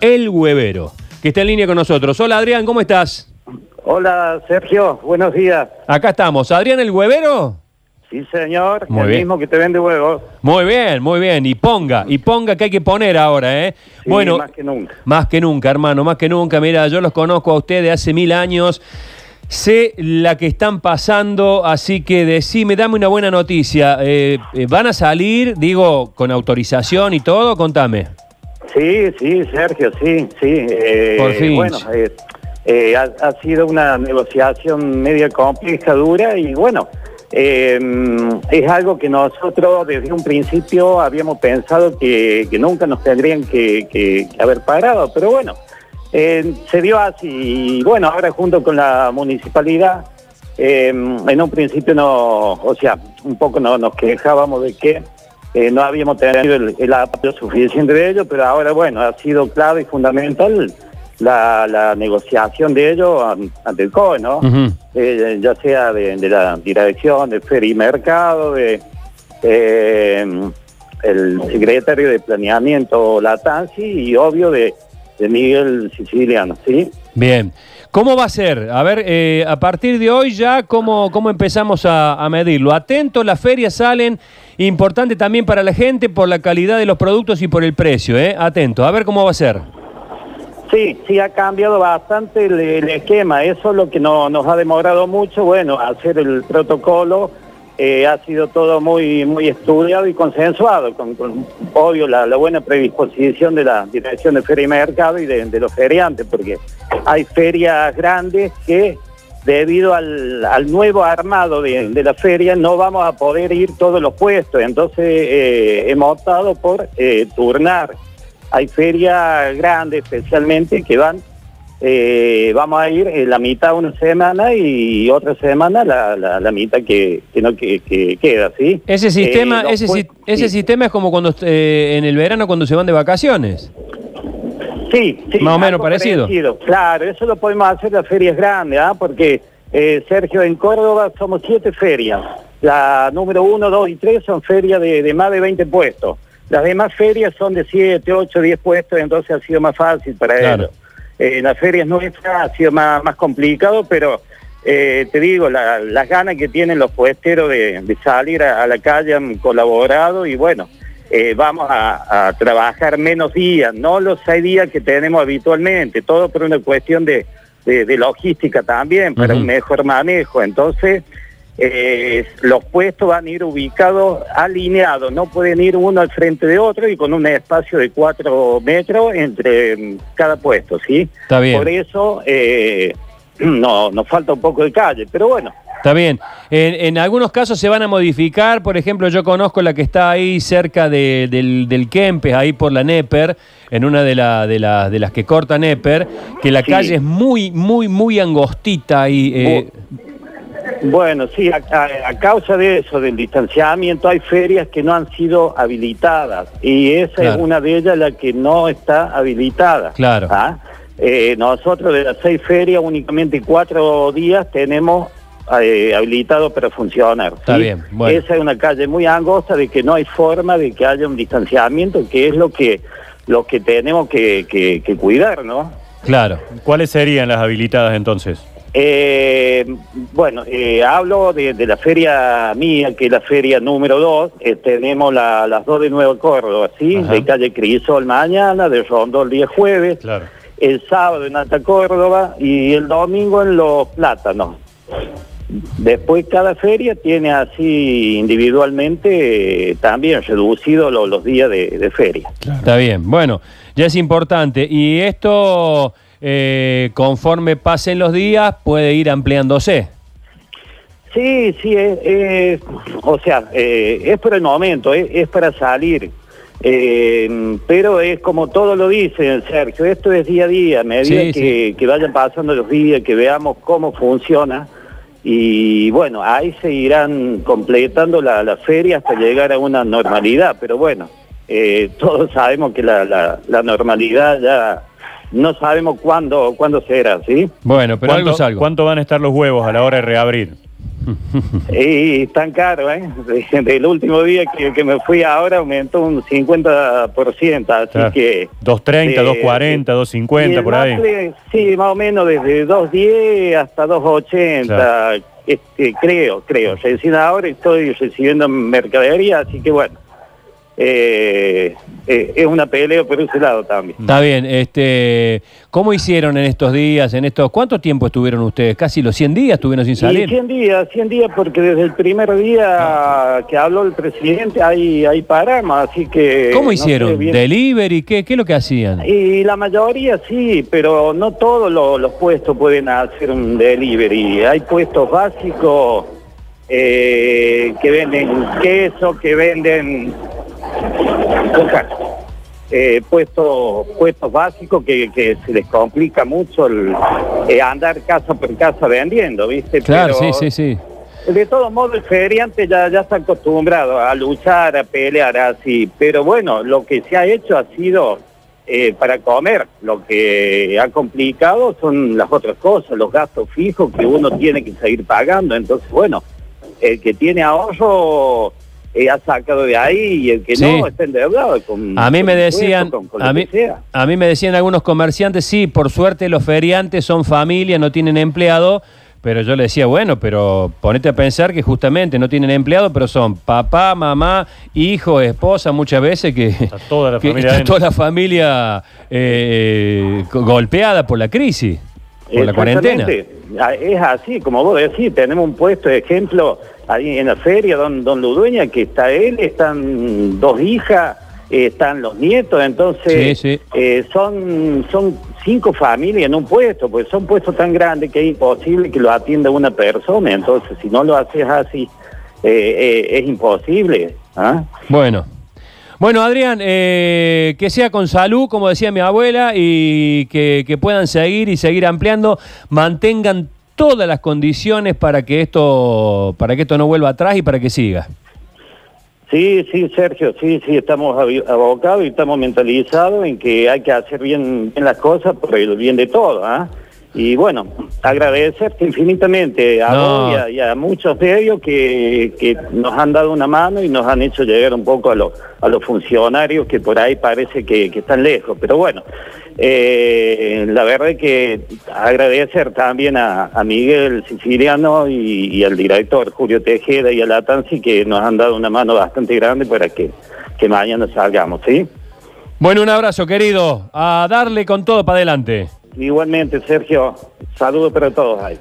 El Huevero, que está en línea con nosotros. Hola Adrián, ¿cómo estás? Hola Sergio, buenos días. Acá estamos. ¿Adrián el Huevero? Sí, señor, Muy el bien. mismo que te vende huevos. Muy bien, muy bien. Y ponga, y ponga que hay que poner ahora, ¿eh? Sí, bueno, más que nunca. Más que nunca, hermano, más que nunca. Mira, yo los conozco a ustedes hace mil años. Sé la que están pasando, así que decime, dame una buena noticia. Eh, eh, ¿Van a salir, digo, con autorización y todo? Contame. Sí, sí, Sergio, sí, sí. eh, Por fin. Bueno, eh, eh, ha, ha sido una negociación media compleja, dura y bueno, eh, es algo que nosotros desde un principio habíamos pensado que, que nunca nos tendrían que, que- que haber parado, pero bueno, se dio así y bueno, ahora junto con la municipalidad, eh, en un principio no, o sea, un poco no, nos quejábamos de que eh, no habíamos tenido el, el apoyo suficiente de ellos, pero ahora, bueno, ha sido clave y fundamental la, la negociación de ellos an- ante el COE, ¿no? Eh, ya sea de, de la dirección de Feria y Mercado, de eh, el secretario de Planeamiento Latanzi y obvio de, de Miguel Siciliano, ¿sí? Bien. ¿Cómo va a ser? A ver, eh, a partir de hoy ya, ¿cómo, cómo empezamos a, a medirlo? Atento, las ferias salen, importante también para la gente por la calidad de los productos y por el precio, ¿eh? Atento, a ver cómo va a ser. Sí, sí ha cambiado bastante el, el esquema. Eso es lo que no, nos ha demorado mucho. Bueno, hacer el protocolo eh, ha sido todo muy muy estudiado y consensuado, con, obvio la, buena predisposición de la Dirección de Feria y Mercado y de, los feriantes, porque hay ferias grandes que debido al, nuevo armado de, de la feria no vamos a poder ir todos los puestos. Entonces eh, hemos optado por eh, turnar hay ferias grandes especialmente que van, eh, vamos a ir eh, la mitad una semana y otra semana la, la, la mitad que, que no que, que queda, ¿sí? Ese sistema, Eh, ese, si- ese sí. sistema es como cuando eh, en el verano cuando se van de vacaciones. Sí, sí, Más o menos algo parecido. Claro, eso lo podemos hacer las ferias grandes, ¿ah? porque eh, Sergio, en Córdoba somos siete ferias. La número uno, dos y tres son ferias de, de más de 20 puestos. Las demás ferias son de 7, 8, 10 puestos, entonces ha sido más fácil para Claro. ellos. Eh, en las ferias nuestras ha sido más, más complicado, pero eh, te digo, la- las ganas que tienen los puesteros de, de salir a, a la calle han colaborado y bueno, eh, vamos a, a trabajar menos días, no los seis días que tenemos habitualmente, todo por una cuestión de, de- de logística también, para un mejor manejo. Entonces, eh, los puestos van a ir ubicados alineados, no pueden ir uno al frente de otro y con un espacio de cuatro metros entre mm, cada puesto, ¿sí? Está bien. Por eso eh, no, nos falta un poco de calle, pero bueno, Está bien. En, en algunos casos se van a modificar, por ejemplo, yo conozco la que está ahí cerca de- del, del Kempes, ahí por la Neper, en una de, la- de, la- de las que corta Neper, que la Sí. calle es muy, muy, muy angostita y... eh, Bueno, sí, a, a- a causa de eso, del distanciamiento, hay ferias que no han sido habilitadas y esa Claro. es una de ellas la que no está habilitada. Claro. ¿Ah? Eh, nosotros de las seis ferias únicamente cuatro días tenemos eh, habilitado para funcionar. Está ¿sí? bien, bueno. Esa es una calle muy angosta de que no hay forma de que haya un distanciamiento, que es lo que, lo que tenemos que, que- que cuidar, ¿no? claro. ¿Cuáles serían las habilitadas entonces? Eh, bueno, eh, hablo de, de la feria mía, que es la feria número 2. tenemos la- las dos de Nueva Córdoba, ¿sí? Ajá. De calle Crisol mañana, de Rondó el día jueves, Claro. el sábado en Alta Córdoba y el domingo en Los Plátanos. Después cada feria tiene así individualmente eh, también reducido lo- los días de, de feria. Está bien. Bueno, ya es importante. Y esto, eh, conforme pasen los días, puede ir ampliándose. Sí, sí, es, es- o sea, eh, es por el momento, es, es para salir. Eh, pero es como todo lo dice Sergio, esto es día a día, a medida Sí, que, que vayan pasando los días, que veamos cómo funciona. Y bueno, ahí se irán completando la, la feria hasta llegar a una normalidad. Pero bueno, eh, todos sabemos que la, la, la normalidad ya no sabemos cuándo, cuándo será, ¿sí? Bueno, pero algo es ¿Cuánto, algo. cuánto van a estar los huevos a la hora de reabrir? y tan caro, ¿eh? De- Del último día que, que me fui ahora aumentó un 50%, así Claro. que... 230, eh, 240, y 250, el por ahí. maple, sí, más o menos desde 210 hasta 280, Claro. este, creo, creo. Recién ahora estoy recibiendo mercadería, así que bueno, eh, eh, es una pelea por ese lado también. Está bien, este, ¿cómo hicieron en estos días, en estos, cuánto tiempo estuvieron ustedes? Casi los 100 días estuvieron sin Y salir. 100 días, 100 días, porque desde el primer día que habló el presidente hay, hay parama, así que... ¿Cómo no sé hicieron? ¿Delivery? ¿Qué, ¿Qué es lo que hacían? Y la mayoría sí, pero no todos lo- los puestos pueden hacer un delivery. Hay puestos básicos eh, que venden queso, que venden Ojalá. eh, puestos puestos básicos que, que se les complica mucho el, eh, andar casa por casa vendiendo, ¿viste? Claro, Pero, sí, sí, sí. de todo modo, el feriante ya, ya está acostumbrado a luchar, a pelear así. Pero bueno, lo que se ha hecho ha sido eh, para comer. Lo que ha complicado son las otras cosas, los gastos fijos que uno tiene que seguir pagando. Entonces, bueno, el que tiene ahorro eh, ha sacado de ahí y el que Sí. no está endeudado. Con, A mí me decían, con- con lo a mí, a mí me decían algunos comerciantes, sí, por suerte los feriantes son familia, no tienen empleado, pero yo le decía, bueno, pero ponete a pensar que justamente no tienen empleado, pero son papá, mamá, hijo, esposa, muchas veces que Está toda la que familia está adentro. toda la familia eh, go- golpeada por la crisis, por la cuarentena. Exactamente. Ah, Es así, como vos decís, tenemos un puesto de ejemplo ahí en la feria, don, don Ludueña, que está él, están dos hijas, eh, están los nietos, entonces Sí, sí. eh, son, son cinco familias en un puesto, pues son puestos tan grandes que es imposible que lo atienda una persona, entonces si no lo haces así, eh, es imposible. ¿ah? Bueno. Bueno, Adrián, eh, que sea con salud, como decía mi abuela, y que, que puedan seguir y seguir ampliando, mantengan todas las condiciones para que esto, para que esto no vuelva atrás y para que siga. Sí, sí, Sergio, sí, sí, estamos abocados y estamos mentalizados en que hay que hacer bien, bien las cosas por el bien de todos. ¿ah? Y bueno, agradecerte infinitamente a No. vos y a, y a muchos de ellos que, que nos han dado una mano y nos han hecho llegar un poco a, los a los funcionarios que por ahí parece que, que están lejos. Pero bueno, eh, la verdad es que agradecer también a, a Miguel Siciliano y, y al director Julio Tejeda y a la Tansi que nos han dado una mano bastante grande para que, que mañana salgamos, ¿sí? Bueno, un abrazo, querido. A darle con todo para adelante. Igualmente, Sergio, saludos para todos ahí.